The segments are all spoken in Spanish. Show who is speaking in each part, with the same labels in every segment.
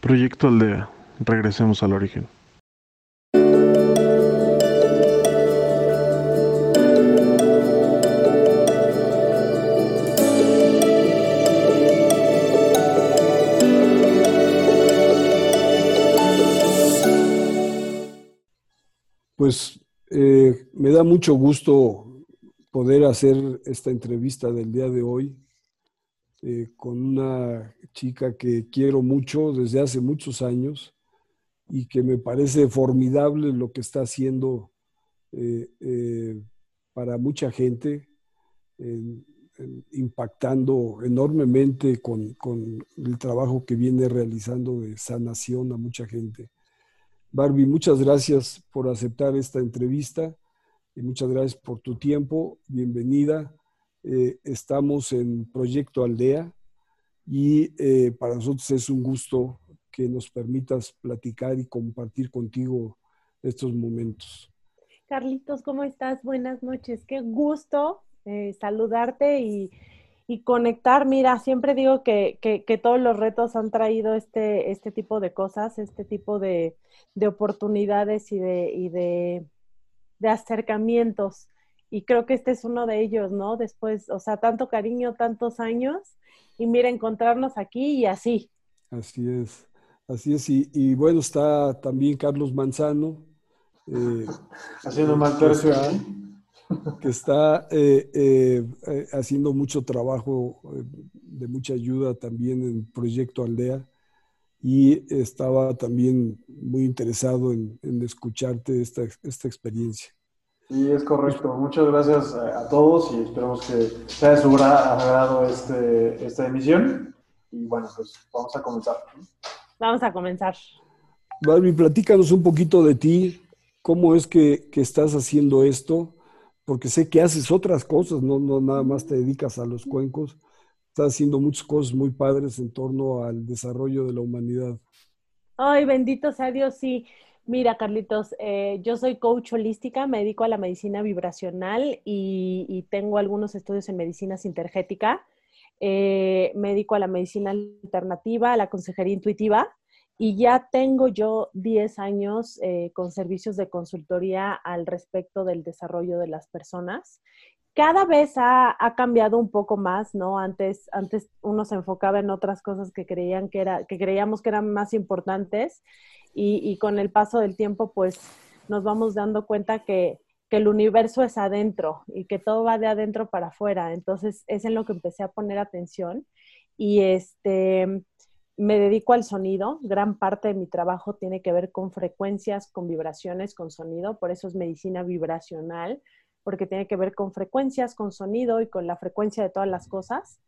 Speaker 1: Proyecto Aldea. Regresemos al origen.
Speaker 2: Pues eh, me da mucho gusto poder hacer esta entrevista del día de hoy eh, con una chica que quiero mucho desde hace muchos años y que me parece formidable lo que está haciendo eh, para mucha gente, impactando enormemente con, con el trabajo que viene realizando de sanación a mucha gente. Barbie, muchas gracias por aceptar esta entrevista y muchas gracias por tu tiempo. Bienvenida. Eh, estamos en Proyecto Aldea y eh, para nosotros es un gusto que nos permitas platicar y compartir contigo estos momentos.
Speaker 3: Carlitos, ¿cómo estás? Buenas noches. Qué gusto eh, saludarte y, y conectar. Mira, siempre digo que, que, todos los retos han traído este, este tipo de cosas, este tipo de, de oportunidades y, de, y de, de, acercamientos. Y creo que este es uno de ellos, ¿no? Después, o sea, tanto cariño, tantos años, y mira, encontrarnos aquí y así.
Speaker 2: Así es, así es. Y, y bueno, está también Carlos Manzano.
Speaker 4: Eh, Haciendo mal tercio
Speaker 2: que está eh, eh, eh, haciendo mucho trabajo de mucha ayuda también en Proyecto Aldea y estaba también muy interesado en, escucharte esta, esta, experiencia.
Speaker 4: Sí, es correcto. Muchas gracias a, todos y esperamos que sea de su agrado este, esta emisión. Y bueno, pues vamos a comenzar.
Speaker 3: Vamos a comenzar.
Speaker 2: Barbie, platícanos un poquito de ti. ¿Cómo es que, que estás haciendo esto? porque sé que haces otras cosas, no, no nada más te dedicas a los cuencos, estás haciendo muchas cosas muy padres en torno al desarrollo de la humanidad.
Speaker 3: Ay, bendito sea Dios, sí. Mira, Carlitos, eh, yo soy coach holística, me dedico a la medicina vibracional y, tengo algunos estudios en medicina sintergética. Eh, me dedico a la medicina alternativa, a la consejería intuitiva y ya tengo yo 10 años eh, con servicios de consultoría al respecto del desarrollo de las personas. Cada vez ha, cambiado un poco más, ¿no? Antes, antes uno se enfocaba en otras cosas que, creían que, era, que creíamos que eran más importantes y, con el paso del tiempo, pues nos vamos dando cuenta que, que el universo es adentro y que todo va de adentro para afuera. Entonces es en lo que empecé a poner atención. Y este, me dedico al sonido, gran parte de mi trabajo tiene que ver con frecuencias, con vibraciones, con sonido, por eso es medicina vibracional, porque tiene que ver con frecuencias, con sonido y con la frecuencia de todas las cosas.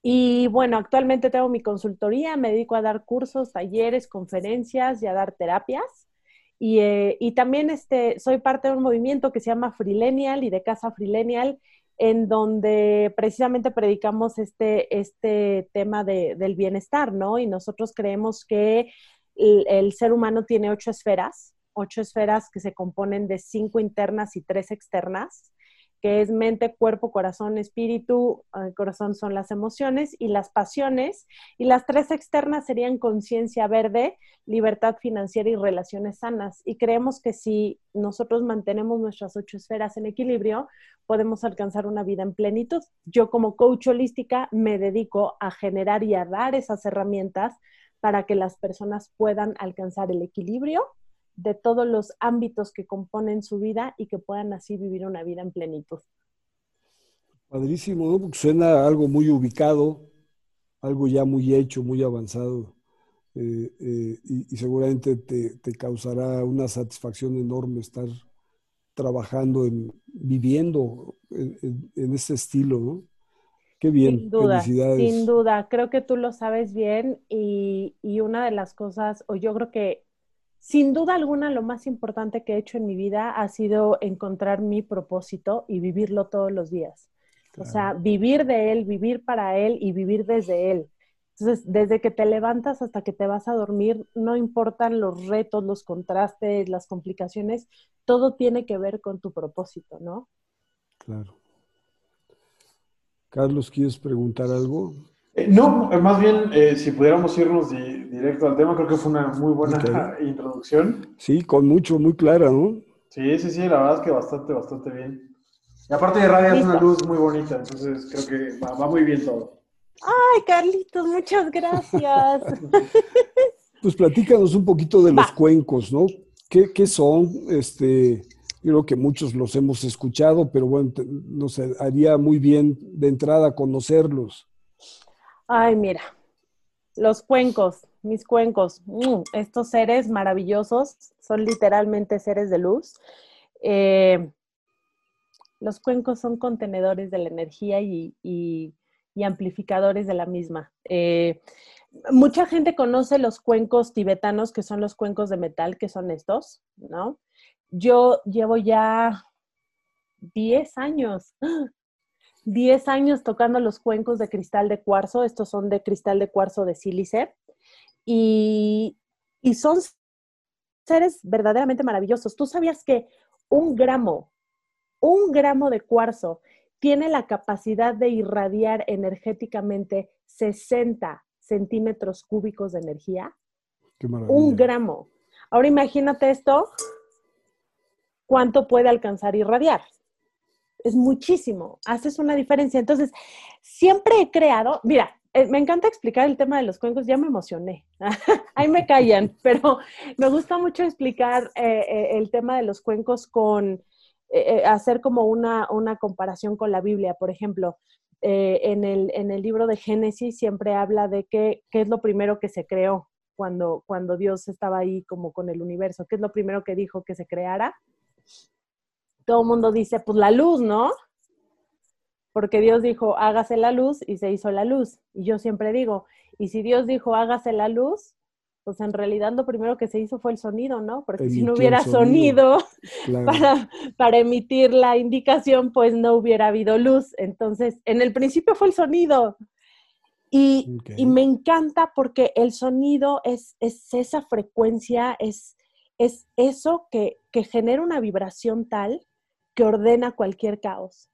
Speaker 3: Y bueno, actualmente tengo mi consultoría, me dedico a dar cursos, talleres, conferencias y a dar terapias. Y, eh, y también este, soy parte de un movimiento que se llama Freelenial y de Casa Freelenial, en donde precisamente predicamos este, este tema del bienestar, ¿no? Y nosotros creemos que el, ser humano tiene ocho esferas, ocho esferas que se componen de cinco internas y tres externas que es mente, cuerpo, corazón, espíritu. El corazón son las emociones y las pasiones. Y las tres externas serían conciencia verde, libertad financiera y relaciones sanas. Y creemos que si nosotros mantenemos nuestras ocho esferas en equilibrio, podemos alcanzar una vida en plenitud. Yo como coach holística me dedico a generar y a dar esas herramientas para que las personas puedan alcanzar el equilibrio de todos los ámbitos que componen su vida y que puedan así vivir una vida en plenitud.
Speaker 2: Padrísimo, ¿no? Porque suena algo muy ubicado, algo ya muy hecho, muy avanzado. Eh, eh, y, seguramente te, causará una satisfacción enorme estar trabajando, en, viviendo en, en, ese estilo, ¿no? Qué bien,
Speaker 3: sin duda, Sin duda, creo que tú lo sabes bien y, y una de las cosas, o yo creo que sin duda alguna, lo más importante que he hecho en mi vida ha sido encontrar mi propósito y vivirlo todos los días. O sea, vivir de él, vivir para él y vivir desde él. Entonces, desde que te levantas hasta que te vas a dormir, no importan los retos, los contrastes, las complicaciones, todo tiene que ver con tu propósito, ¿no?
Speaker 2: Claro. Carlos, ¿quieres preguntar algo?
Speaker 4: Eh, no, eh, más bien, eh, si pudiéramos irnos di- directo al tema, creo que fue una muy buena introducción.
Speaker 2: Sí, con mucho, muy clara, ¿no?
Speaker 4: Sí, sí, sí, la verdad es que bastante, bastante bien. Y aparte de radio es una luz muy bonita, entonces creo que va, va muy bien todo.
Speaker 3: Ay, Carlitos, muchas gracias.
Speaker 2: Pues platícanos un poquito de los
Speaker 3: Va.
Speaker 2: cuencos, ¿no? ¿Qué, qué son? Este, yo creo que muchos los hemos escuchado, pero bueno, te- nos haría muy bien de entrada conocerlos.
Speaker 3: Ay, mira, los cuencos, mis cuencos, mm, estos seres maravillosos son literalmente seres de luz. Eh, los cuencos son contenedores de la energía y, y- y amplificadores de la misma. Eh, mucha gente conoce los cuencos tibetanos, que son los cuencos de metal, que son estos, ¿no? Yo llevo ya 10 años 10 años tocando los cuencos de cristal de cuarzo, estos son de cristal de cuarzo de sílice, y, y son seres verdaderamente maravillosos. ¿Tú sabías que un gramo, un gramo de cuarzo tiene la capacidad de irradiar energéticamente 60 centímetros cúbicos de energía?
Speaker 2: Qué maravilla.
Speaker 3: Un gramo. Ahora imagínate esto, ¿cuánto puede alcanzar a irradiar? Es muchísimo, haces una diferencia. Entonces, siempre he creado, mira, eh, me encanta explicar el tema de los cuencos, ya me emocioné, ahí me callan, pero me gusta mucho explicar eh, eh, el tema de los cuencos con, eh, hacer como una, una comparación con la Biblia, por ejemplo. eh, en, el, en el libro de Génesis siempre habla de que, qué es lo primero que se creó cuando, cuando Dios estaba ahí como con el universo, qué es lo primero que dijo que se creara. Todo el mundo dice, pues la luz, ¿no? Porque Dios dijo, hágase la luz y se hizo la luz. Y yo siempre digo, y si Dios dijo, hágase la luz, pues en realidad lo primero que se hizo fue el sonido, ¿no? Porque si no hubiera
Speaker 2: sonido.
Speaker 3: sonido,
Speaker 2: Claro.
Speaker 3: para, para emitir la indicación, pues no hubiera habido luz. Entonces, en el principio fue el sonido. Y, y me encanta porque el sonido es, es esa frecuencia, es, es eso que, que genera una vibración tal que ordena cualquier caos.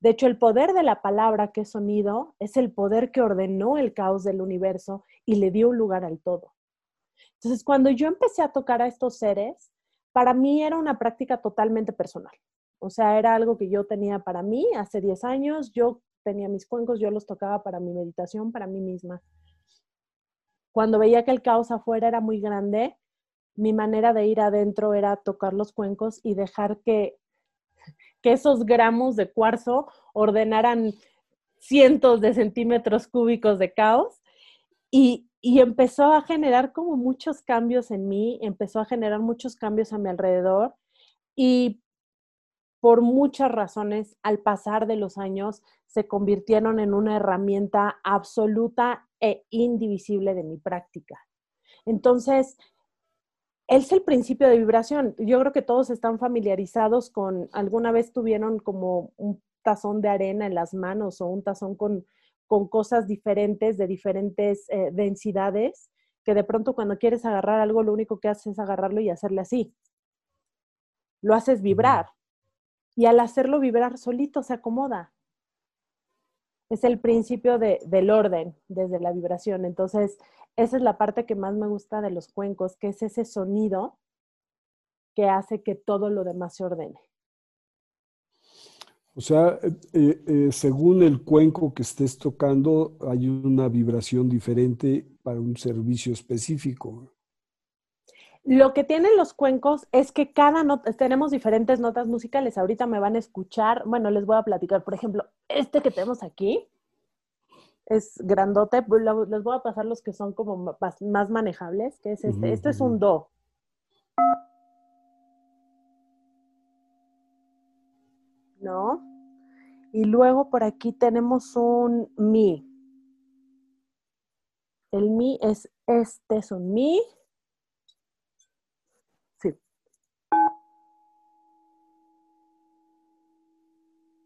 Speaker 3: De hecho, el poder de la palabra que es sonido es el poder que ordenó el caos del universo y le dio un lugar al todo. Entonces, cuando yo empecé a tocar a estos seres, para mí era una práctica totalmente personal. O sea, era algo que yo tenía para mí hace 10 años, yo tenía mis cuencos, yo los tocaba para mi meditación, para mí misma. Cuando veía que el caos afuera era muy grande, mi manera de ir adentro era tocar los cuencos y dejar que, que esos gramos de cuarzo ordenaran cientos de centímetros cúbicos de caos y, y empezó a generar como muchos cambios en mí, empezó a generar muchos cambios a mi alrededor y por muchas razones, al pasar de los años, se convirtieron en una herramienta absoluta e indivisible de mi práctica. Entonces, es el principio de vibración. Yo creo que todos están familiarizados con, alguna vez tuvieron como un tazón de arena en las manos o un tazón con, con cosas diferentes, de diferentes eh, densidades, que de pronto cuando quieres agarrar algo, lo único que haces es agarrarlo y hacerle así. Lo haces vibrar. Y al hacerlo vibrar solito se acomoda. Es el principio de, del orden desde la vibración. Entonces, esa es la parte que más me gusta de los cuencos, que es ese sonido que hace que todo lo demás se ordene.
Speaker 2: O sea, eh, eh, según el cuenco que estés tocando, hay una vibración diferente para un servicio específico.
Speaker 3: Lo que tienen los cuencos es que cada nota, tenemos diferentes notas musicales. Ahorita me van a escuchar, bueno, les voy a platicar, por ejemplo, este que tenemos aquí es grandote, les voy a pasar los que son como más, manejables, que es este. Este es un do. ¿No? Y luego por aquí tenemos un mi. El mi es este, es un mi.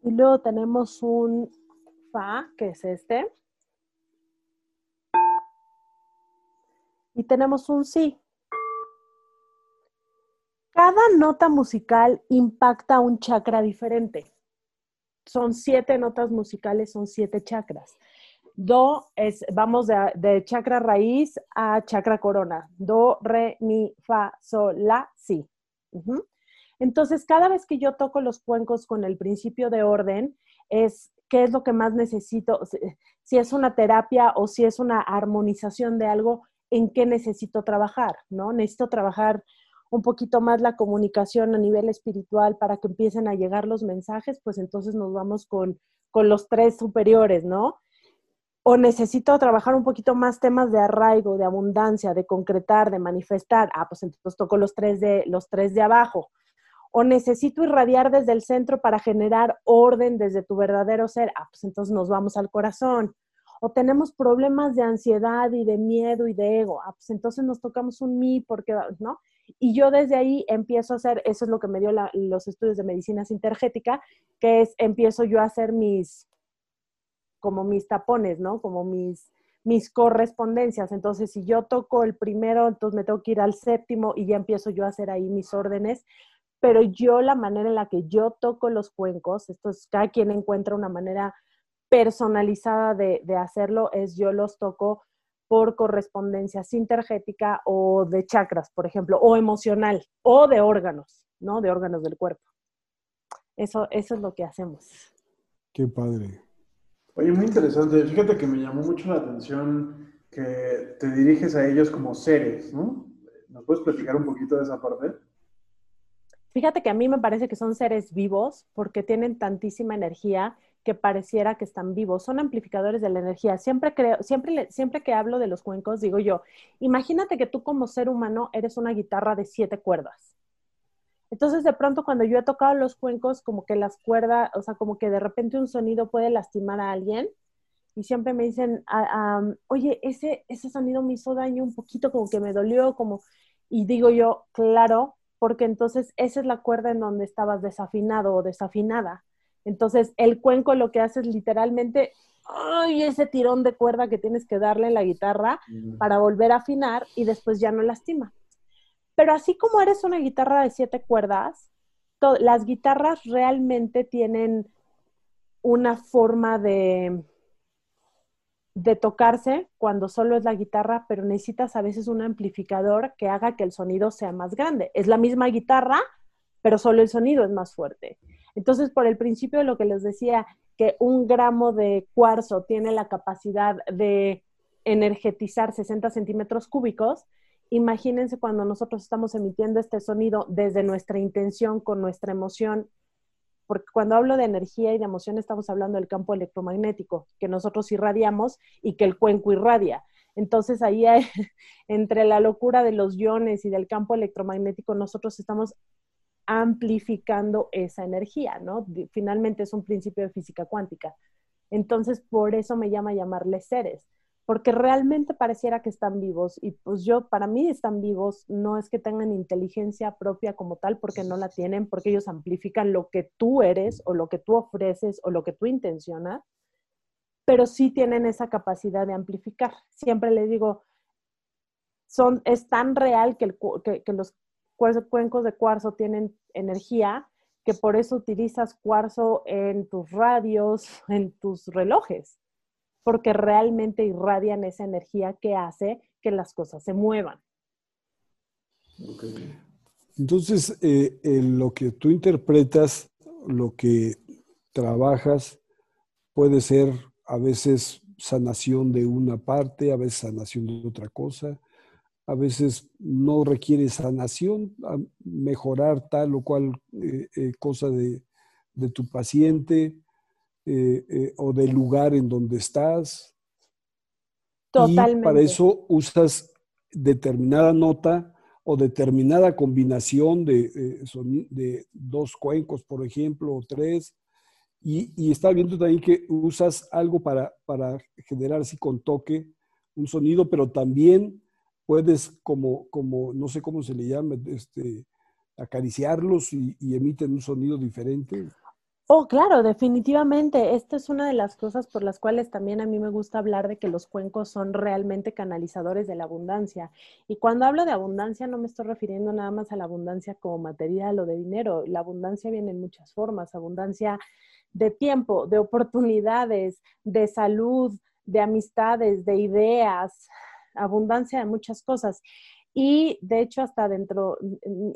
Speaker 3: Y luego tenemos un fa, que es este. Y tenemos un si. Cada nota musical impacta un chakra diferente. Son siete notas musicales, son siete chakras. Do es, vamos de, chakra raíz a chakra corona. Do, re, mi, fa, sol, la, si. Entonces, cada vez que yo toco los cuencos con el principio de orden, es qué es lo que más necesito, si es una terapia o si es una armonización de algo, en qué necesito trabajar, ¿no? Necesito trabajar un poquito más la comunicación a nivel espiritual para que empiecen a llegar los mensajes, pues entonces nos vamos con, con los tres superiores, ¿no? o necesito trabajar un poquito más temas de arraigo, de abundancia, de concretar, de manifestar. Ah, pues entonces toco los tres de, los tres de abajo. O necesito irradiar desde el centro para generar orden desde tu verdadero ser. Ah, pues entonces nos vamos al corazón. O tenemos problemas de ansiedad y de miedo y de ego. Ah, pues entonces nos tocamos un mi porque, ¿no? Y yo desde ahí empiezo a hacer, eso es lo que me dio los estudios de medicina sintergética, que es empiezo yo a hacer mis, como mis tapones, ¿no? Como mis, mis correspondencias. Entonces, si yo toco el primero, entonces me tengo que ir al séptimo y ya empiezo yo a hacer ahí mis órdenes. Pero yo la manera en la que yo toco los cuencos, esto es, cada quien encuentra una manera personalizada de, de hacerlo, es yo los toco por correspondencia sintergética o de chakras, por ejemplo, o emocional, o de órganos, ¿no? De órganos del cuerpo. Eso, eso es lo que hacemos.
Speaker 2: Qué padre.
Speaker 4: Oye, muy interesante. Fíjate que me llamó mucho la atención que te diriges a ellos como seres, ¿no? ¿Nos puedes platicar un poquito de esa parte?
Speaker 3: Fíjate que a mí me parece que son seres vivos porque tienen tantísima energía que pareciera que están vivos. Son amplificadores de la energía. Siempre creo, siempre, siempre que hablo de los cuencos, digo yo, imagínate que tú como ser humano eres una guitarra de siete cuerdas. Entonces, de pronto, cuando yo he tocado los cuencos, como que las cuerdas, o sea, como que de repente un sonido puede lastimar a alguien, y siempre me dicen, ah, oye, ese, ese sonido me hizo daño un poquito, como que me dolió, como, y digo yo, claro, porque entonces esa es la cuerda en donde estabas desafinado o desafinada. Entonces, el cuenco lo que hace es literalmente, ay, ese tirón de cuerda que tienes que darle en la guitarra para volver a afinar y después ya no lastima. Pero así como eres una guitarra de siete cuerdas, las guitarras realmente tienen una forma de, de tocarse cuando solo es la guitarra, pero necesitas a veces un amplificador que haga que el sonido sea más grande. Es la misma guitarra, pero solo el sonido es más fuerte. Entonces, por el principio de lo que les decía, que un gramo de cuarzo tiene la capacidad de energetizar 60 centímetros cúbicos, imagínense cuando nosotros estamos emitiendo este sonido desde nuestra intención, con nuestra emoción, porque cuando hablo de energía y de emoción estamos hablando del campo electromagnético, que nosotros irradiamos y que el cuenco irradia. Entonces ahí entre la locura de los iones y del campo electromagnético, nosotros estamos amplificando esa energía, ¿no? Finalmente es un principio de física cuántica. Entonces, por eso me llama llamarles seres porque realmente pareciera que están vivos y pues yo, para mí están vivos, no es que tengan inteligencia propia como tal, porque no la tienen, porque ellos amplifican lo que tú eres o lo que tú ofreces o lo que tú intencionas, pero sí tienen esa capacidad de amplificar. Siempre les digo, son, es tan real que, que, que los cuencos de cuarzo tienen energía que por eso utilizas cuarzo en tus radios, en tus relojes porque realmente irradian esa energía que hace que las cosas se muevan.
Speaker 2: Entonces, eh, lo que tú interpretas, lo que trabajas, puede ser a veces sanación de una parte, a veces sanación de otra cosa, a veces no requiere sanación, mejorar tal o cual eh, eh, cosa de, de, tu paciente, eh, eh, o del lugar en donde estás.
Speaker 3: Totalmente.
Speaker 2: Y para eso usas determinada nota o determinada combinación de, de dos cuencos, por ejemplo, o tres. Y, y, está viendo también que usas algo para, para generar así con toque un sonido, pero también puedes como, como no sé cómo se le llama, este, acariciarlos y, y emiten un sonido diferente.
Speaker 3: Oh, claro, definitivamente. Esta es una de las cosas por las cuales también a mí me gusta hablar de que los cuencos son realmente canalizadores de la abundancia. Y cuando hablo de abundancia no me estoy refiriendo nada más a la abundancia como material o de dinero. La abundancia viene en muchas formas. Abundancia de tiempo, de oportunidades, de salud, de amistades, de ideas, abundancia de muchas cosas. Y de hecho, hasta dentro,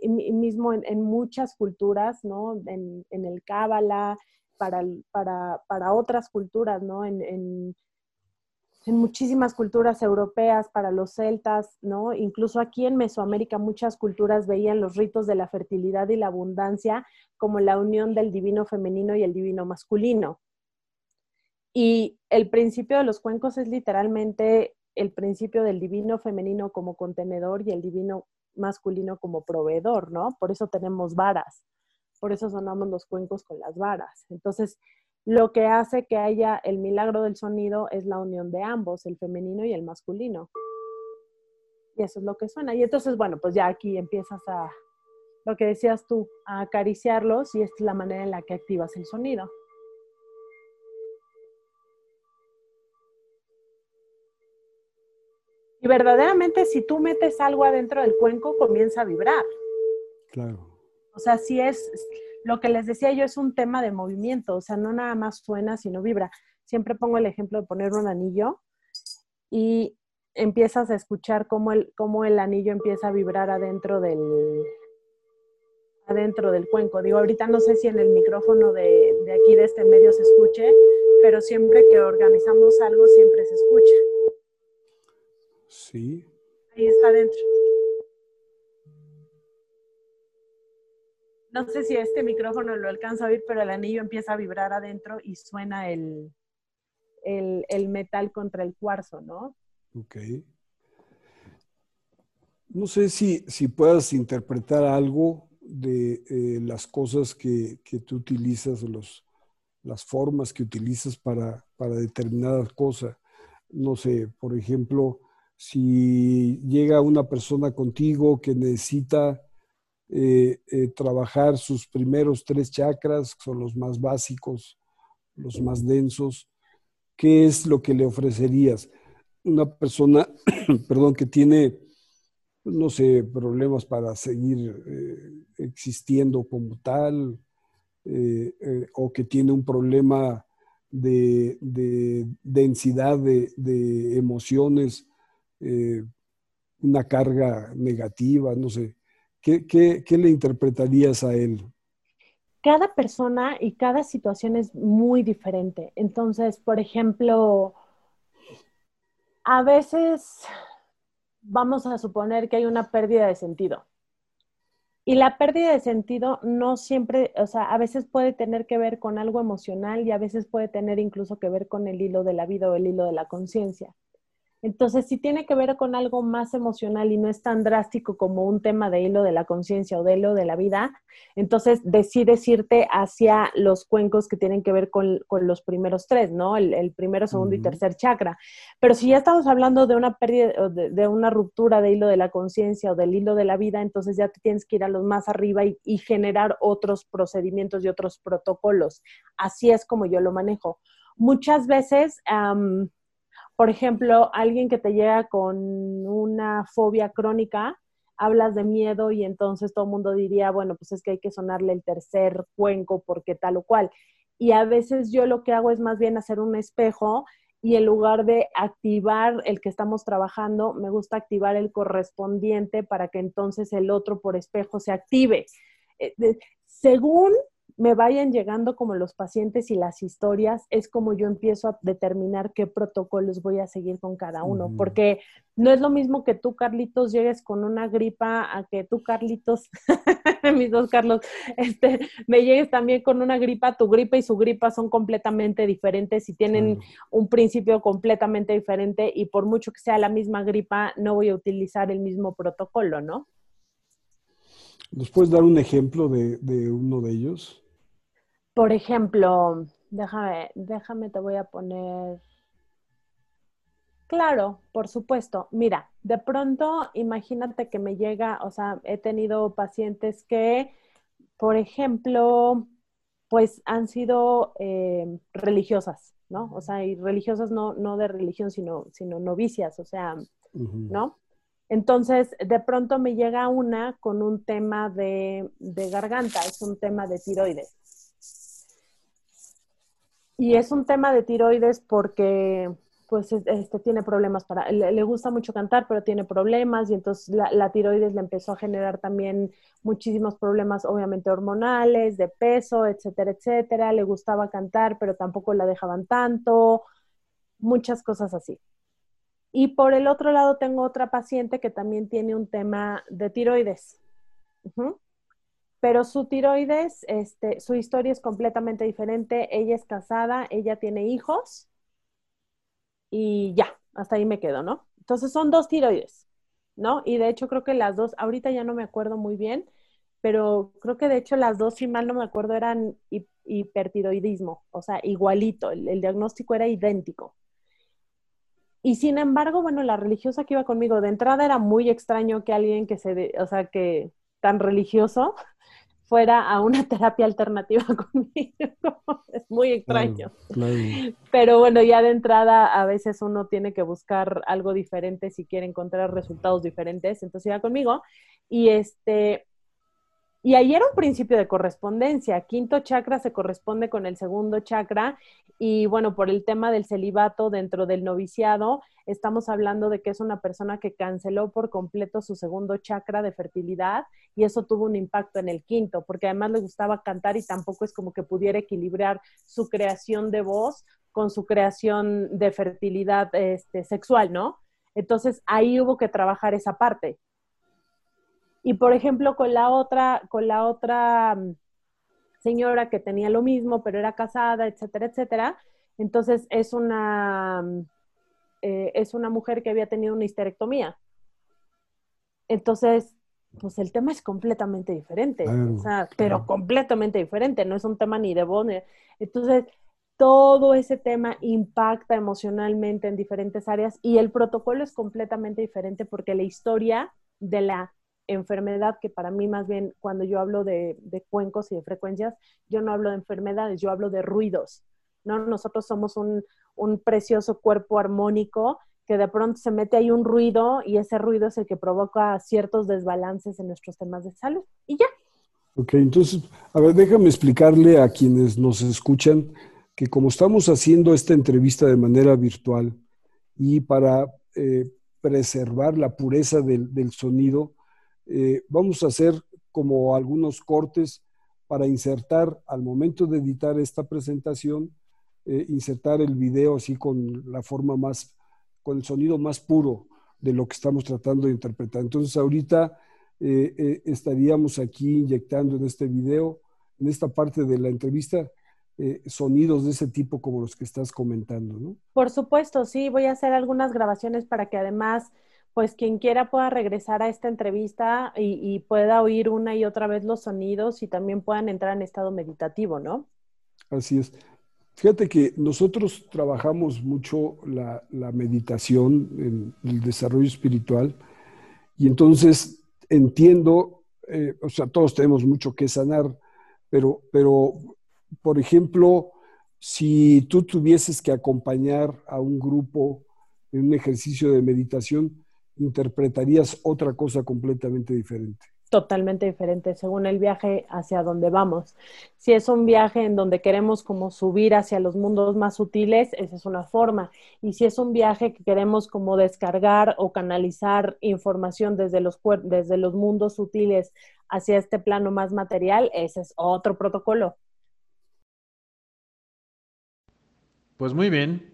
Speaker 3: mismo en, muchas culturas, ¿no? En, el Cábala, para, para, para, otras culturas, ¿no? En, en, muchísimas culturas europeas, para los celtas, ¿no? Incluso aquí en Mesoamérica muchas culturas veían los ritos de la fertilidad y la abundancia como la unión del divino femenino y el divino masculino. Y el principio de los cuencos es literalmente el principio del divino femenino como contenedor y el divino masculino como proveedor, ¿no? Por eso tenemos varas, por eso sonamos los cuencos con las varas. Entonces, lo que hace que haya el milagro del sonido es la unión de ambos, el femenino y el masculino. Y eso es lo que suena. Y entonces, bueno, pues ya aquí empiezas a, lo que decías tú, a acariciarlos y esta es la manera en la que activas el sonido. Verdaderamente si tú metes algo adentro del cuenco, comienza a vibrar.
Speaker 2: Claro.
Speaker 3: O sea, si es, lo que les decía yo es un tema de movimiento, o sea, no nada más suena, sino vibra. Siempre pongo el ejemplo de poner un anillo y empiezas a escuchar cómo el, cómo el anillo empieza a vibrar adentro del, adentro del cuenco. Digo, ahorita no sé si en el micrófono de, de aquí, de este medio, se escuche, pero siempre que organizamos algo, siempre se escucha.
Speaker 2: Sí.
Speaker 3: Ahí está adentro. No sé si este micrófono lo alcanza a oír, pero el anillo empieza a vibrar adentro y suena el, el, metal contra el cuarzo, ¿no?
Speaker 2: Ok. No sé si, si puedas interpretar algo de eh, las cosas que, que, tú utilizas, los, las formas que utilizas para, para determinada cosa. No sé, por ejemplo, si llega una persona contigo que necesita eh, eh, trabajar sus primeros tres chakras, que son los más básicos, los más densos, ¿qué es lo que le ofrecerías? Una persona, perdón, que tiene, no sé, problemas para seguir eh, existiendo como tal, o que tiene un problema de, densidad de emociones eh, una carga negativa, no sé. ¿Qué, ¿Qué, le interpretarías a él?
Speaker 3: Cada persona y cada situación es muy diferente. Entonces, por ejemplo, a veces vamos a suponer que hay una pérdida de sentido. Y la pérdida de sentido no siempre, o sea, a veces puede tener que ver con algo emocional y a veces puede tener incluso que ver con el hilo de la vida o el hilo de la conciencia. Entonces, si tiene que ver con algo más emocional y no es tan drástico como un tema de hilo de la conciencia o de hilo de la vida, entonces decides irte hacia los cuencos que tienen que ver con, los primeros tres, ¿no? El, primero, segundo y tercer chakra. Pero si ya estamos hablando de una pérdida, de, de una ruptura de hilo de la conciencia o del hilo de la vida, entonces ya te tienes que ir a los más arriba y, generar otros procedimientos y otros protocolos. Así es como yo lo manejo. Muchas veces por ejemplo, alguien que te llega con una fobia crónica, hablas de miedo y entonces todo el mundo diría, bueno, pues es que hay que sonarle el tercer cuenco porque tal o cual. Y a veces yo lo que hago es más bien hacer un espejo y en lugar de activar el que estamos trabajando, me gusta activar el correspondiente para que entonces el otro por espejo se active. Eh, según me vayan llegando como los pacientes y las historias, es como yo empiezo a determinar qué protocolos voy a seguir con cada uno, porque no es lo mismo que tú, Carlitos, llegues con una gripa a que tú, Carlitos, mis dos Carlos, este, me llegues también con una gripa, tu gripa y su gripa son completamente diferentes y tienen un principio completamente diferente y por mucho que sea la misma gripa, no voy a utilizar el mismo protocolo, ¿no?
Speaker 2: ¿Nos puedes dar un ejemplo de, de uno de ellos?
Speaker 3: Por ejemplo, déjame, déjame, te voy a poner. Claro, por supuesto. Mira, de pronto, imagínate que me llega, o sea, he tenido pacientes que, por ejemplo, pues han sido eh, religiosas, ¿no? O sea, y religiosas no, no de religión, sino, sino novicias, o sea, ¿no? Entonces, de pronto me llega una con un tema de, garganta, es un tema de tiroides. Y es un tema de tiroides porque pues este, tiene problemas para, le, gusta mucho cantar, pero tiene problemas y entonces la, tiroides le empezó a generar también muchísimos problemas, obviamente hormonales, de peso, etcétera, etcétera. Le gustaba cantar, pero tampoco la dejaban tanto, muchas cosas así. Y por el otro lado tengo otra paciente que también tiene un tema de tiroides. Pero su tiroides, este, su historia es completamente diferente. Ella es casada, ella tiene hijos y ya, hasta ahí me quedo, ¿no? Entonces son dos tiroides, ¿no? Y de hecho creo que las dos, ahorita ya no me acuerdo muy bien, pero creo que de hecho las dos, si mal no me acuerdo, eran hipertiroidismo, o sea, igualito, el, diagnóstico era idéntico. Y sin embargo, bueno, la religiosa que iba conmigo de entrada era muy extraño que alguien que se, o sea, que tan religioso fuera a una terapia alternativa conmigo. es muy extraño. Pero bueno, ya de entrada a veces uno tiene que buscar algo diferente si quiere encontrar resultados diferentes. Entonces iba conmigo y este y ahí era un principio de correspondencia. Quinto chakra se corresponde con el segundo chakra y bueno, por el tema del celibato dentro del noviciado, estamos hablando de que es una persona que canceló por completo su segundo chakra de fertilidad y eso tuvo un impacto en el quinto, porque además le gustaba cantar y tampoco es como que pudiera equilibrar su creación de voz con su creación de fertilidad este, sexual, ¿no? Entonces ahí hubo que trabajar esa parte. Y por ejemplo, con la otra, con la otra mm, señora que tenía lo mismo, pero era casada, etcétera, etcétera, entonces es una, mm, eh, es una mujer que había tenido una histerectomía. Entonces, pues el tema es completamente diferente, o sea, pero completamente diferente, no es un tema ni de voz. Entonces, todo ese tema impacta emocionalmente en diferentes áreas y el protocolo es completamente diferente porque la historia de la enfermedad, que para mí más bien cuando yo hablo de, cuencos y de frecuencias, yo no hablo de enfermedades, yo hablo de ruidos, ¿no? Nosotros somos un, precioso cuerpo armónico que de pronto se mete ahí un ruido y ese ruido es el que provoca ciertos desbalances en nuestros temas de salud. Y ya.
Speaker 2: Ok, entonces, a ver, déjame explicarle a quienes nos escuchan que como estamos haciendo esta entrevista de manera virtual y para eh, preservar la pureza del sonido, eh, vamos a hacer como algunos cortes para insertar al momento de editar esta presentación, eh, insertar el video así con la forma más, con el sonido más puro de lo que estamos tratando de interpretar. Entonces ahorita eh, estaríamos aquí inyectando en este video, en esta parte de la entrevista, sonidos de ese tipo como los que estás comentando, ¿no?
Speaker 3: Por supuesto, sí, voy a hacer algunas grabaciones para que además pues quien quiera pueda regresar a esta entrevista y, pueda oír una y otra vez los sonidos y también puedan entrar en estado meditativo, ¿no?
Speaker 2: Así es. Fíjate que nosotros trabajamos mucho la, meditación en el desarrollo espiritual y entonces entiendo, eh, o sea, todos tenemos mucho que sanar, pero, pero, por ejemplo, si tú tuvieses que acompañar a un grupo en un ejercicio de meditación, interpretarías otra cosa completamente diferente.
Speaker 3: Totalmente diferente según el viaje hacia donde vamos. Si es un viaje en donde queremos como subir hacia los mundos más sutiles, esa es una forma. Y si es un viaje que queremos como descargar o canalizar información desde los, desde los mundos sutiles hacia este plano más material, ese es otro protocolo.
Speaker 1: Pues muy bien.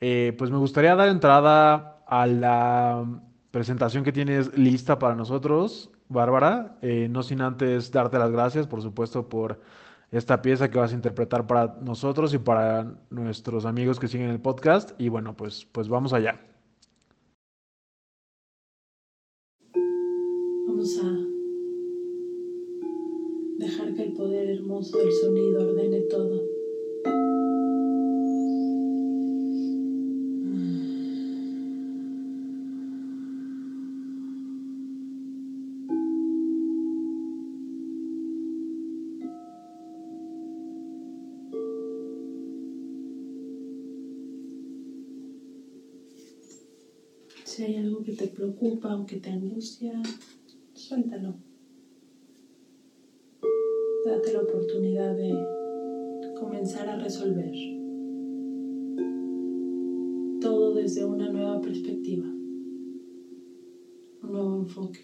Speaker 1: Eh, pues me gustaría dar entrada a la presentación que tienes lista para nosotros, Bárbara. Eh, no sin antes darte las gracias, por supuesto, por esta pieza que vas a interpretar para nosotros y para nuestros amigos que siguen el podcast. Y bueno, pues, pues vamos allá.
Speaker 5: Vamos a dejar que el poder hermoso del sonido ordene todo. Preocupa o que te angustia, suéltalo. Date la oportunidad de comenzar a resolver. Todo desde una nueva perspectiva, un nuevo enfoque,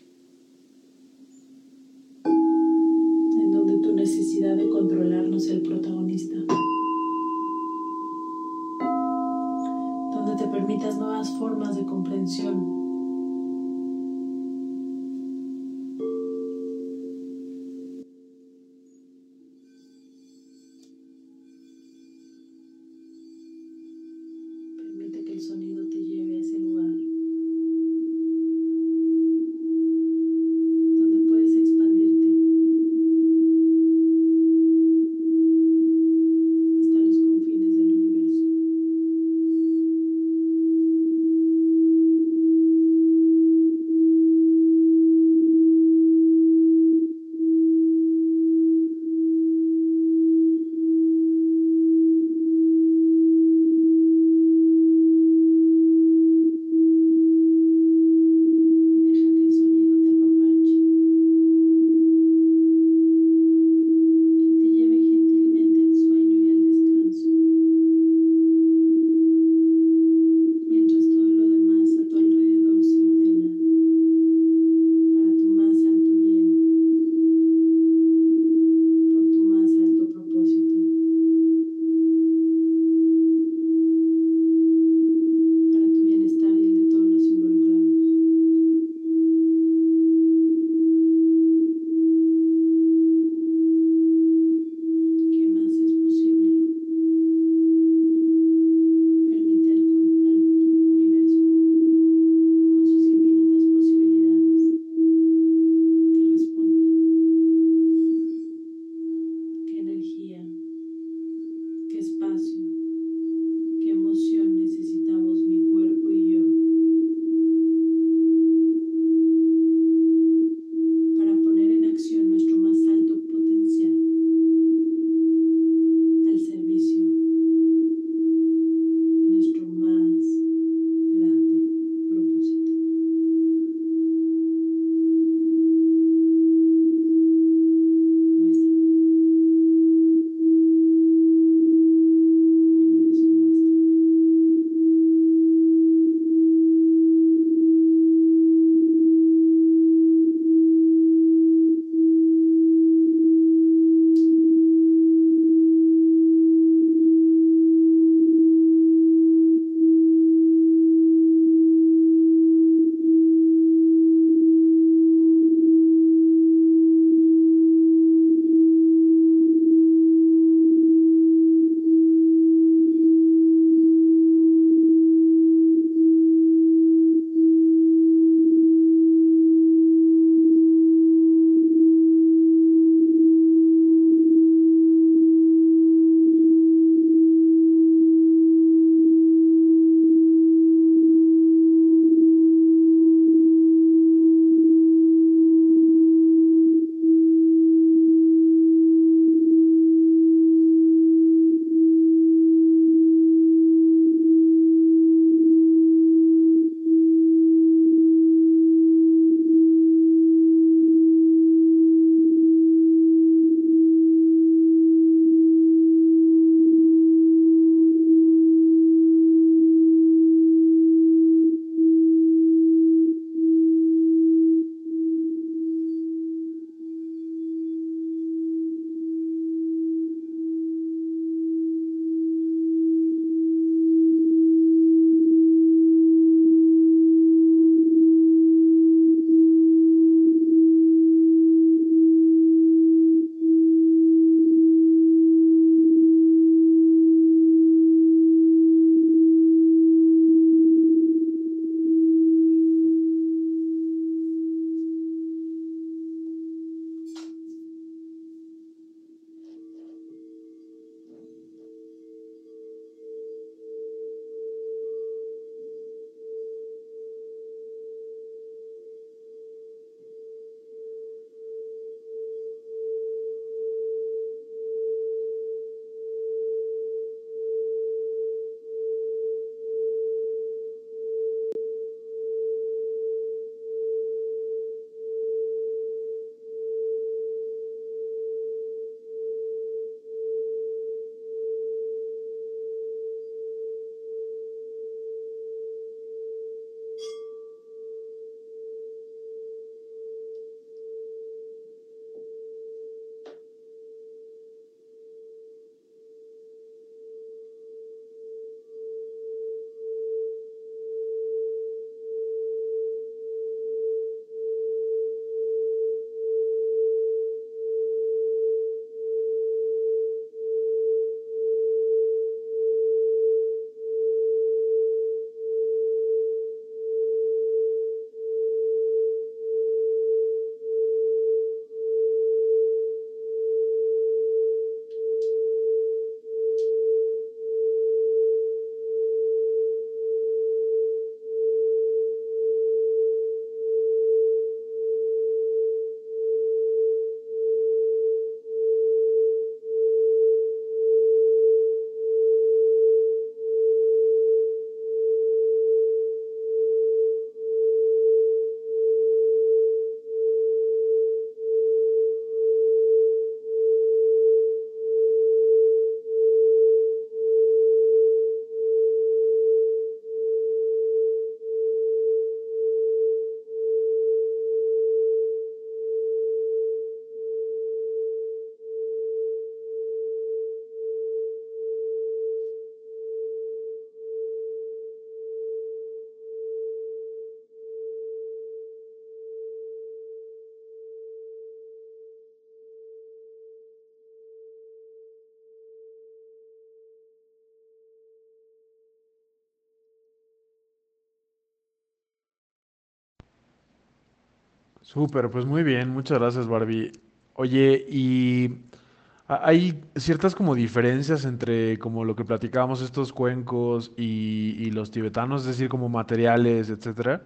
Speaker 1: Súper, pues muy bien, muchas gracias Barbie. Oye, y ha- hay ciertas como diferencias entre como lo que platicábamos estos cuencos y, y los tibetanos, es decir, como materiales, etcétera.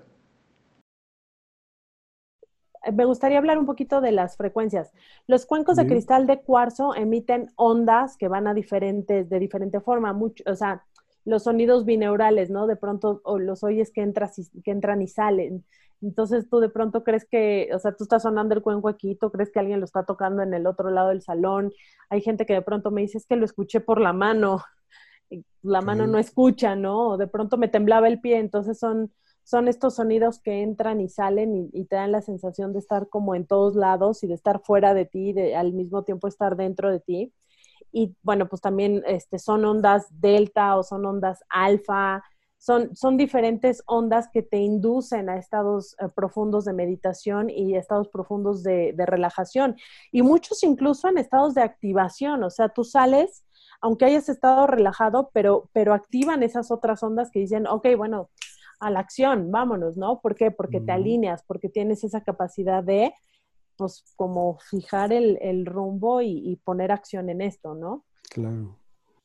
Speaker 3: Eh, Me gustaría hablar un poquito de las frecuencias. Los cuencos de cristal de cuarzo emiten ondas que van a diferentes, de diferente forma, mucho, o sea, los sonidos bineurales, ¿no? De pronto o los oyes que, entras y- que entran y salen. Entonces tú de pronto crees que, o sea, tú estás sonando el cuenco aquí, tú crees que alguien lo está tocando en el otro lado del salón. Hay gente que de pronto me dice, es que lo escuché por la mano. La mano no escucha, ¿no? O de pronto me temblaba el pie. Entonces son, son estos sonidos que entran y salen y, y te dan la sensación de estar como en todos lados y de estar fuera de ti, de al mismo tiempo estar dentro de ti. Y bueno, pues también este, son ondas delta o son ondas alfa, son, son diferentes ondas que te inducen a estados eh, profundos de meditación y estados profundos de, de relajación. Y muchos incluso en estados de activación, o sea, tú sales, aunque hayas estado relajado, pero, pero activan esas otras ondas que dicen, ok, bueno, a la acción, vámonos, ¿no? ¿Por qué? Porque te alineas, porque tienes esa capacidad de, pues, como fijar el, el rumbo y, y poner acción en esto, ¿no?
Speaker 2: Claro.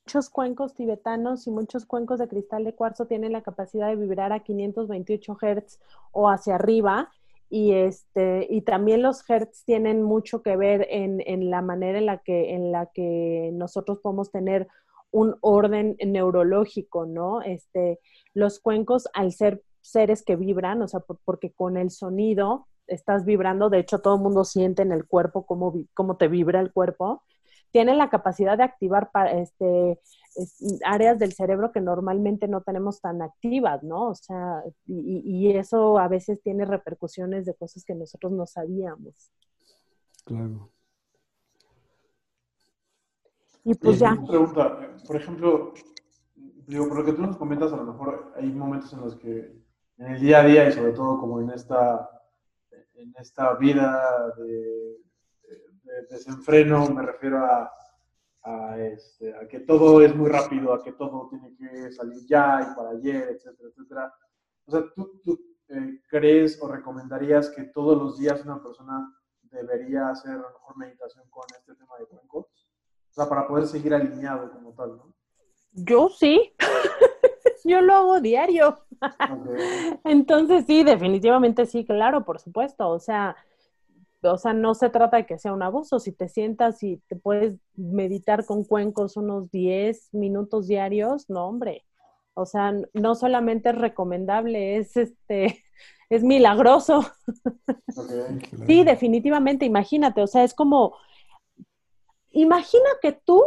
Speaker 3: Muchos cuencos tibetanos y muchos cuencos de cristal de cuarzo tienen la capacidad de vibrar a 528 Hz o hacia arriba. Y, este, y también los Hertz tienen mucho que ver en, en la manera en la, que, en la que nosotros podemos tener un orden neurológico, ¿no? Este, los cuencos, al ser seres que vibran, o sea, por- porque con el sonido estás vibrando, de hecho todo el mundo siente en el cuerpo cómo, cómo te vibra el cuerpo, tienen la capacidad de activar pa- este, es- áreas del cerebro que normalmente no tenemos tan activas, ¿no? O sea, y, eso a veces tiene repercusiones de cosas que nosotros no sabíamos.
Speaker 2: Claro.
Speaker 3: Y pues ya,
Speaker 4: una pregunta, por ejemplo, digo, por lo que tú nos comentas, a lo mejor hay momentos en los que en el día a día y sobre todo como en esta, en esta vida de, de desenfreno, me refiero a, a, este, a que todo es muy rápido, a que todo tiene que salir ya y para ayer, etcétera, etcétera. O sea, ¿tú, tú eh, crees o recomendarías que todos los días una persona debería hacer a lo mejor meditación con este tema de cuencos? O sea, para poder seguir alineado como tal, ¿no?
Speaker 3: yo sí, yo lo hago diario. Entonces sí, definitivamente sí, claro, por supuesto. O sea, o sea, no se trata de que sea un abuso. Si te sientas y te puedes meditar con cuencos unos 10 minutos diarios, no, hombre. O sea, no solamente es recomendable, es este, es milagroso.
Speaker 2: Claro.
Speaker 3: Sí, definitivamente, imagínate, o sea, es como, imagina que tú,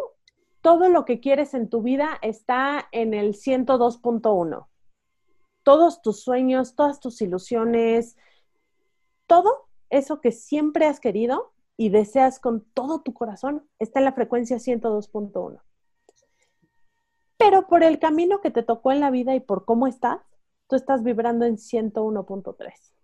Speaker 3: todo lo que quieres en tu vida está en el 102.1. Todos tus sueños, todas tus ilusiones, todo eso que siempre has querido y deseas con todo tu corazón está en la frecuencia 102.1. Pero por el camino que te tocó en la vida y por cómo estás, tú estás vibrando en 101.3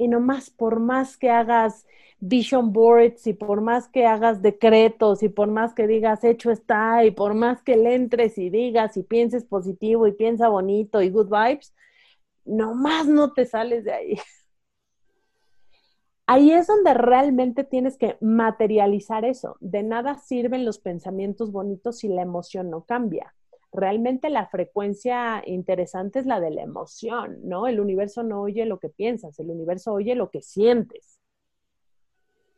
Speaker 3: y nomás por más que hagas vision boards y por más que hagas decretos y por más que digas hecho está y por más que le entres y digas y pienses positivo y piensa bonito y good vibes, nomás no te sales de ahí. Ahí es donde realmente tienes que materializar eso. De nada sirven los pensamientos bonitos si la emoción no cambia. Realmente la frecuencia interesante es la de la emoción, ¿no? El universo no oye lo que piensas, el universo oye lo que sientes.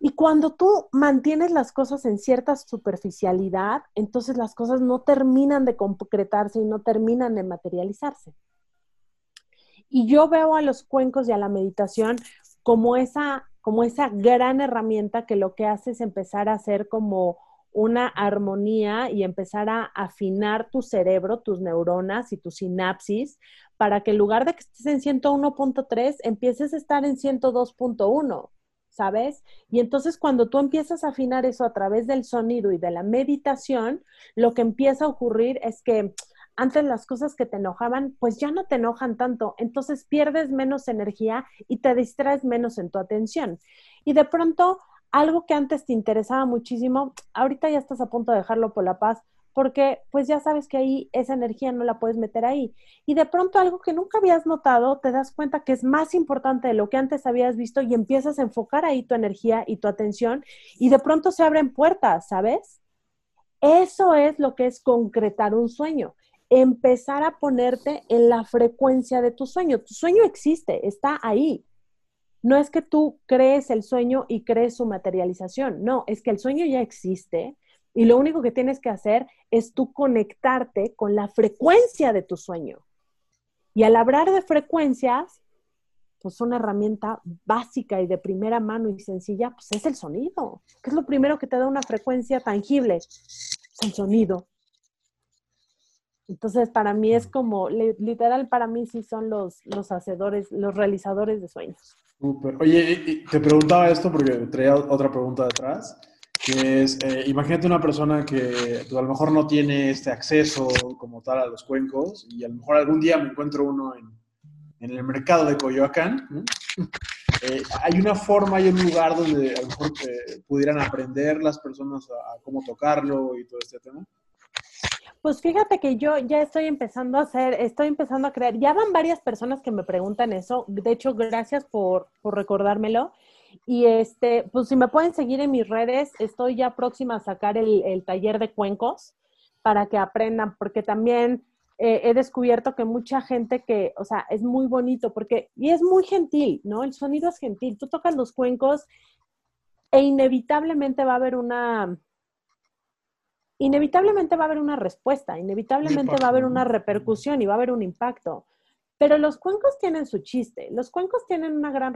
Speaker 3: Y cuando tú mantienes las cosas en cierta superficialidad, entonces las cosas no terminan de concretarse y no terminan de materializarse. Y yo veo a los cuencos y a la meditación como esa, como esa gran herramienta que lo que hace es empezar a hacer como una armonía y empezar a afinar tu cerebro, tus neuronas y tus sinapsis para que en lugar de que estés en 101.3, empieces a estar en 102.1, ¿sabes? Y entonces cuando tú empiezas a afinar eso a través del sonido y de la meditación, lo que empieza a ocurrir es que antes las cosas que te enojaban, pues ya no te enojan tanto, entonces pierdes menos energía y te distraes menos en tu atención. Y de pronto, algo que antes te interesaba muchísimo, ahorita ya estás a punto de dejarlo por la paz, porque pues ya sabes que ahí esa energía no la puedes meter ahí. Y de pronto algo que nunca habías notado, te das cuenta que es más importante de lo que antes habías visto y empiezas a enfocar ahí tu energía y tu atención y de pronto se abren puertas, ¿sabes? Eso es lo que es concretar un sueño. Empezar a ponerte en la frecuencia de tu sueño. Tu sueño existe, está ahí. No es que tú crees el sueño y crees su materialización. No, es que el sueño ya existe y lo único que tienes que hacer es tú conectarte con la frecuencia de tu sueño. Y al hablar de frecuencias, pues una herramienta básica y de primera mano y sencilla, pues es el sonido. ¿Qué es lo primero que te da una frecuencia tangible? El sonido. Entonces, para mí es como, literal, para mí sí son los, los hacedores, los realizadores de sueños.
Speaker 4: Oye, te preguntaba esto porque traía otra pregunta detrás, que es, eh, imagínate una persona que pues, a lo mejor no tiene este acceso como tal a los cuencos y a lo mejor algún día me encuentro uno en, en el mercado de Coyoacán. Eh, ¿Hay una forma, hay un lugar donde a lo mejor eh, pudieran aprender las personas a, a cómo tocarlo y todo este tema?
Speaker 3: Pues fíjate que yo ya estoy empezando a hacer, estoy empezando a crear, ya van varias personas que me preguntan eso, de hecho, gracias por, por recordármelo. Y este, pues si me pueden seguir en mis redes, estoy ya próxima a sacar el, el taller de cuencos para que aprendan, porque también eh, he descubierto que mucha gente que, o sea, es muy bonito, porque, y es muy gentil, ¿no? El sonido es gentil, tú tocas los cuencos e inevitablemente va a haber una, inevitablemente va a haber una respuesta, inevitablemente va a haber una repercusión y va a haber un impacto. Pero los cuencos tienen su chiste, los cuencos tienen una gran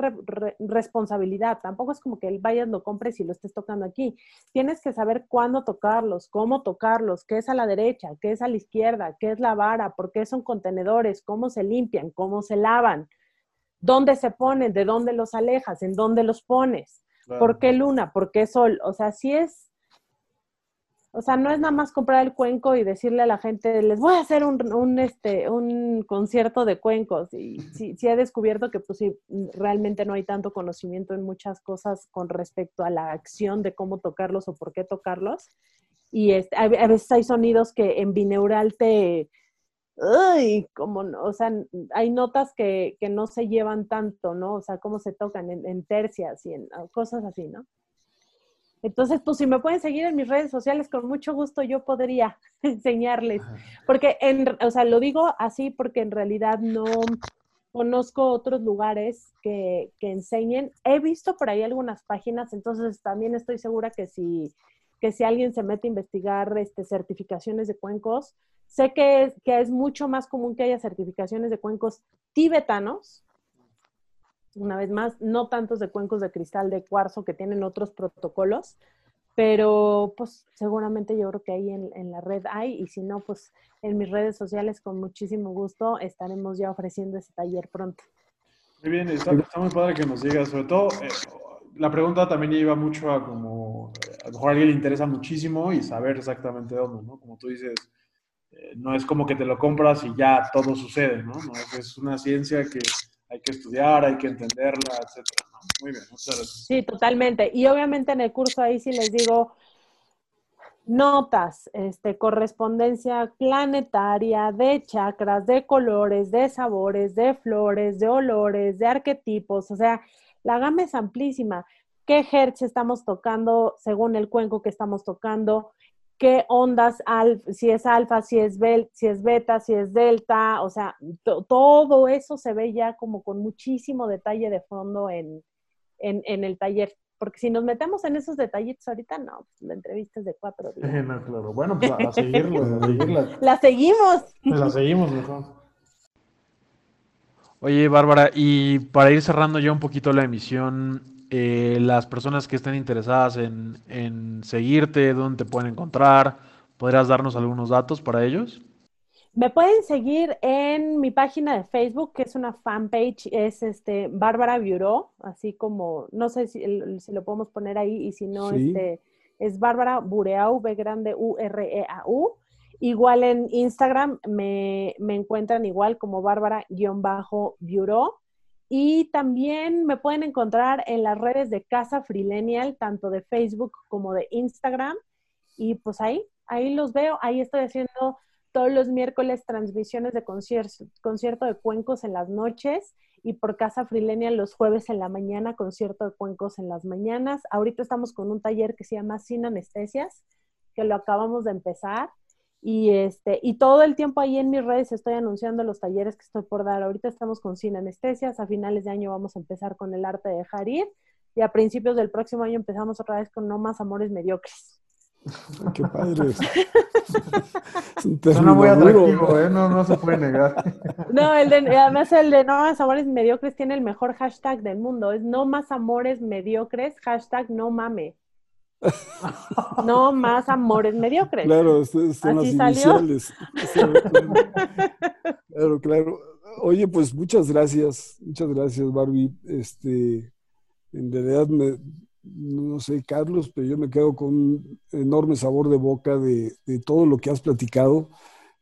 Speaker 3: responsabilidad, tampoco es como que el vayas, lo compres y lo estés tocando aquí. Tienes que saber cuándo tocarlos, cómo tocarlos, qué es a la derecha, qué es a la izquierda, qué es la vara, por qué son contenedores, cómo se limpian, cómo se lavan, dónde se ponen, de dónde los alejas, en dónde los pones, por qué luna, por qué sol. O sea, sí es o sea, no es nada más comprar el cuenco y decirle a la gente, les voy a hacer un, este, un concierto de cuencos. Y sí, he descubierto que pues sí, realmente no hay tanto conocimiento en muchas cosas con respecto a la acción de cómo tocarlos o por qué tocarlos. Y este, a, veces hay sonidos que en bineural te... Uy, como, o sea, hay notas que, no se llevan tanto, ¿no? O sea, cómo se tocan en, en tercias y en cosas así, ¿no? Entonces, pues si me pueden seguir en mis redes sociales, con mucho gusto yo podría enseñarles. Porque, en, o sea, lo digo así porque en realidad no conozco otros lugares que, que enseñen. He visto por ahí algunas páginas, entonces también estoy segura que si, que si alguien se mete a investigar este, certificaciones de cuencos, sé que es, que es mucho más común que haya certificaciones de cuencos tibetanos, una vez más, no tantos de cuencos de cristal de cuarzo que tienen otros protocolos, pero pues seguramente yo creo que ahí en, la red hay y si no, pues en mis redes sociales con muchísimo gusto estaremos ya ofreciendo ese taller pronto.
Speaker 4: Muy bien, está, muy padre que nos digas, sobre todo eh, la pregunta también iba mucho a como, eh, a lo mejor a alguien le interesa muchísimo y saber exactamente dónde, ¿no? Como tú dices, eh, no es como que te lo compras y ya todo sucede, no es una ciencia que hay que estudiar, hay que entenderla, etcétera. Muy bien, muchas gracias.
Speaker 3: Sí, totalmente. Y obviamente en el curso ahí sí les digo notas, este, correspondencia planetaria de chakras, de colores, de sabores, de flores, de olores, de arquetipos, o sea, la gama es amplísima. ¿Qué hertz estamos tocando según el cuenco que estamos tocando? Qué ondas, si es alfa, si es, si es beta, si es delta, o sea, todo eso se ve ya como con muchísimo detalle de fondo en, el taller. Porque si nos metemos en esos detallitos ahorita, no, pues, la entrevista es de cuatro días.
Speaker 4: claro. Bueno, pues a, seguirlo, a seguirla.
Speaker 3: La seguimos.
Speaker 4: La seguimos mejor.
Speaker 1: Oye, Bárbara, y para ir cerrando ya un poquito la emisión, eh, las personas que estén interesadas en, seguirte, dónde te pueden encontrar, ¿podrías darnos algunos datos para ellos?
Speaker 3: Me pueden seguir en mi página de Facebook, que es una fanpage, es este Bárbara Bureau, así como, no sé si, lo podemos poner ahí, y si no, este, es Bárbara Bureau, B grande U-R-E-A-U. Igual en Instagram me, me encuentran igual como Bárbara-Bureau. Y también me pueden encontrar en las redes de Casa Freelenial, tanto de Facebook como de Instagram. Y pues ahí, ahí los veo, ahí estoy haciendo todos los miércoles transmisiones de concierto, concierto de cuencos en las noches y por Casa Frilenia los jueves en la mañana, concierto de cuencos en las mañanas. Ahorita estamos con un taller que se llama Sin Anestesias, que lo acabamos de empezar. Y, este, y todo el tiempo ahí en mis redes estoy anunciando los talleres que estoy por dar. Ahorita estamos con Sin Anestesias, a finales de año vamos a empezar con el arte de dejar ir y a principios del próximo año empezamos otra vez con No Más Amores Mediocres.
Speaker 2: Qué padre.
Speaker 4: Suena muy atractivo, ¿eh? No, no se puede negar.
Speaker 3: No, el de, además el de No Más Amores Mediocres tiene el mejor hashtag del mundo. Es No Más Amores Mediocres, hashtag No Mame. No más amores mediocres.
Speaker 2: Claro, son las iniciales. Claro, claro. Oye, pues muchas gracias, muchas gracias, Barbie. Este, en realidad me, no sé, Carlos, pero yo me quedo con un enorme sabor de boca de, todo lo que has platicado,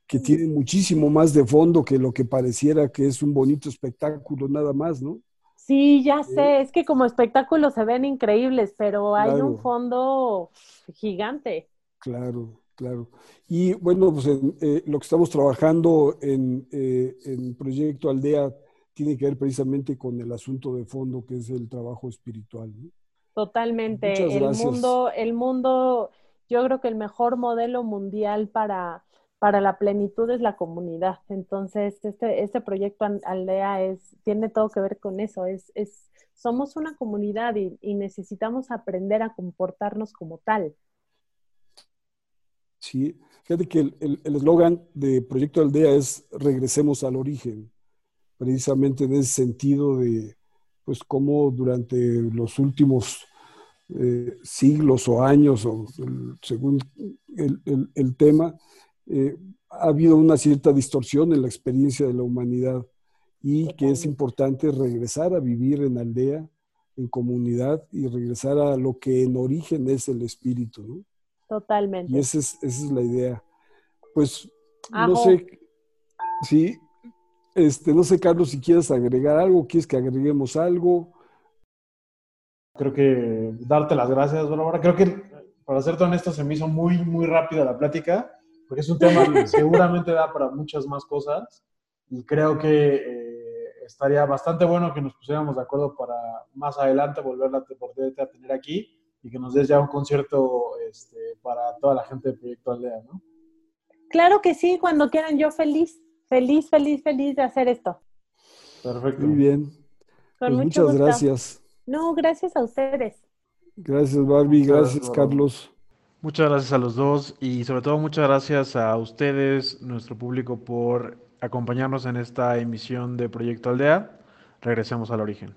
Speaker 2: que tiene muchísimo más de fondo que lo que pareciera que es un bonito espectáculo nada más, ¿no?
Speaker 3: Sí, ya sé, es que como espectáculo se ven increíbles, pero hay un fondo gigante.
Speaker 2: Claro, claro. Y bueno, pues eh, lo que estamos trabajando en, eh, en Proyecto Aldea tiene que ver precisamente con el asunto de fondo que es el trabajo espiritual. ¿no?
Speaker 3: Totalmente. el mundo, el mundo, yo creo que el mejor modelo mundial para, para la plenitud es la comunidad. Entonces, este, este proyecto Aldea es, tiene todo que ver con eso. Es, es, somos una comunidad y, necesitamos aprender a comportarnos como tal.
Speaker 2: Sí, fíjate que el eslogan de Proyecto Aldea es regresemos al origen, precisamente en ese sentido de, pues cómo durante los últimos eh, siglos o años, o según el, tema, eh, ha habido una cierta distorsión en la experiencia de la humanidad y que es importante regresar a vivir en aldea, en comunidad y regresar a lo que en origen es el espíritu. ¿no?
Speaker 3: Totalmente.
Speaker 2: Y esa es, esa es la idea. Pues, no sé, sí, este, no sé, Carlos, si quieres agregar algo, quieres que agreguemos algo.
Speaker 4: Creo que darte las gracias, Bárbara. Creo que, para ser honesto, se me hizo muy, muy rápida la plática, porque es un tema que seguramente da para muchas más cosas. Y creo que eh, estaría bastante bueno que nos pusiéramos de acuerdo para más adelante volverla a tener aquí y que nos des ya un concierto este, para toda la gente del Proyecto Aldea, ¿no?
Speaker 3: Claro que sí, cuando quieran, yo feliz feliz, feliz, feliz de hacer esto.
Speaker 4: Perfecto.
Speaker 2: Muy bien. Pues muchas gracias.
Speaker 3: No, gracias a ustedes.
Speaker 2: Gracias, Barbie. Gracias, Carlos.
Speaker 1: Muchas gracias a los dos y sobre todo muchas gracias a ustedes, nuestro público, por acompañarnos en esta emisión de Proyecto Aldea. Regresemos al origen.